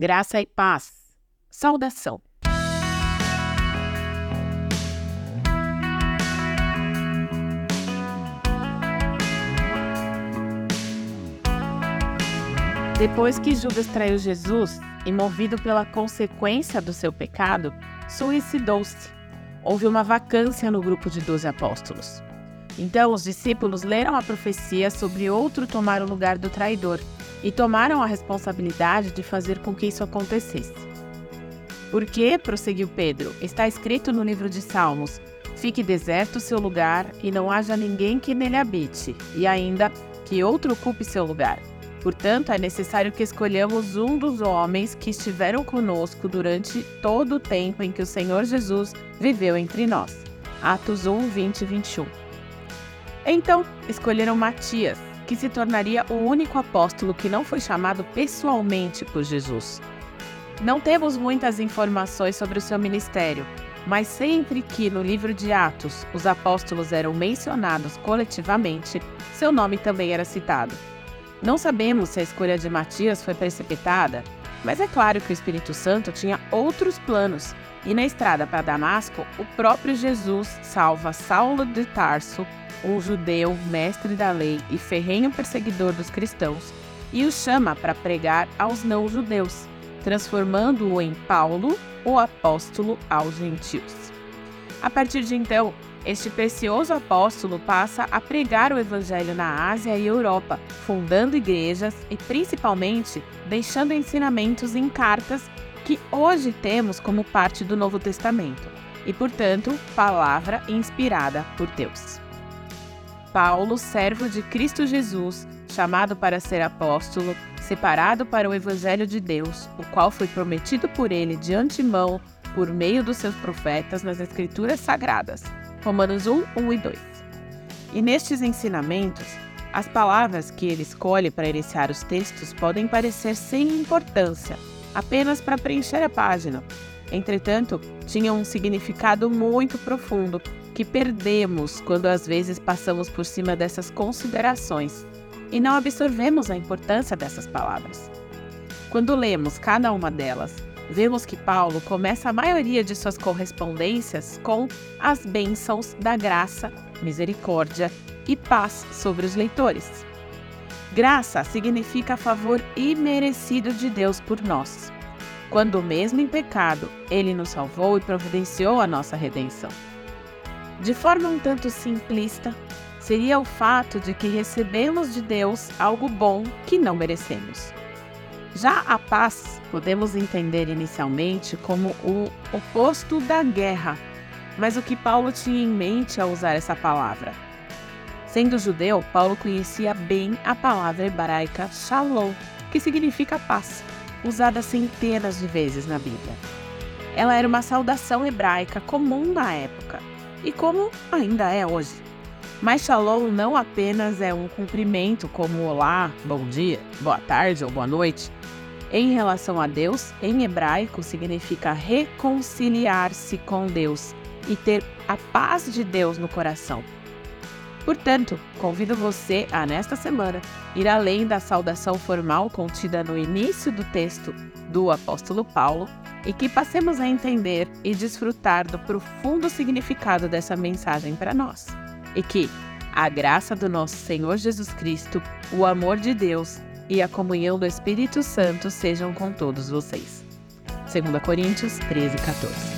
Graça e paz. Saudação. Depois que Judas traiu Jesus e, movido pela consequência do seu pecado, suicidou-se. Houve uma vacância no grupo de doze apóstolos. Então os discípulos leram a profecia sobre outro tomar o lugar do traidor e tomaram a responsabilidade de fazer com que isso acontecesse. Porque, prosseguiu Pedro, está escrito no livro de Salmos: Fique deserto o seu lugar e não haja ninguém que nele habite, e ainda que outro ocupe seu lugar. Portanto, é necessário que escolhamos um dos homens que estiveram conosco durante todo o tempo em que o Senhor Jesus viveu entre nós. Atos 1, 20 e 21. Então, escolheram Matias, que se tornaria o único apóstolo que não foi chamado pessoalmente por Jesus. Não temos muitas informações sobre o seu ministério, mas sempre que no livro de Atos os apóstolos eram mencionados coletivamente, seu nome também era citado. Não sabemos se a escolha de Matias foi precipitada, mas é claro que o Espírito Santo tinha outros planos, e na estrada para Damasco, o próprio Jesus salva Saulo de Tarso, um judeu, mestre da lei e ferrenho perseguidor dos cristãos, e o chama para pregar aos não-judeus, transformando-o em Paulo, o apóstolo aos gentios. A partir de então, este precioso apóstolo passa a pregar o evangelho na Ásia e Europa, fundando igrejas e principalmente deixando ensinamentos em cartas que hoje temos como parte do Novo Testamento e, portanto, palavra inspirada por Deus. Paulo, servo de Cristo Jesus, chamado para ser apóstolo, separado para o evangelho de Deus, o qual foi prometido por ele de antemão por meio dos seus profetas nas Escrituras Sagradas Romanos 1, 1 e 2. E nestes ensinamentos, as palavras que ele escolhe para iniciar os textos podem parecer sem importância, apenas para preencher a página. Entretanto, tinham um significado muito profundo que perdemos quando às vezes passamos por cima dessas considerações e não absorvemos a importância dessas palavras. Quando lemos cada uma delas, vemos que Paulo começa a maioria de suas correspondências com as bênçãos da graça, misericórdia e paz sobre os leitores. Graça significa favor imerecido de Deus por nós, quando mesmo em pecado ele nos salvou e providenciou a nossa redenção. De forma um tanto simplista, seria o fato de que recebemos de Deus algo bom que não merecemos. Já a paz podemos entender inicialmente como o oposto da guerra, mas o que Paulo tinha em mente ao usar essa palavra? Sendo judeu, Paulo conhecia bem a palavra hebraica shalom, que significa paz, usada centenas de vezes na Bíblia. Ela era uma saudação hebraica comum na época e como ainda é hoje. Mas shalom não apenas é um cumprimento como olá, bom dia, boa tarde ou boa noite, em relação a Deus, em hebraico, significa reconciliar-se com Deus e ter a paz de Deus no coração. Portanto, convido você a, nesta semana, ir além da saudação formal contida no início do texto do apóstolo Paulo e que passemos a entender e desfrutar do profundo significado dessa mensagem para nós. E que a graça do nosso Senhor Jesus Cristo, o amor de Deus e a comunhão do Espírito Santo sejam com todos vocês. 2 Coríntios 13, 14.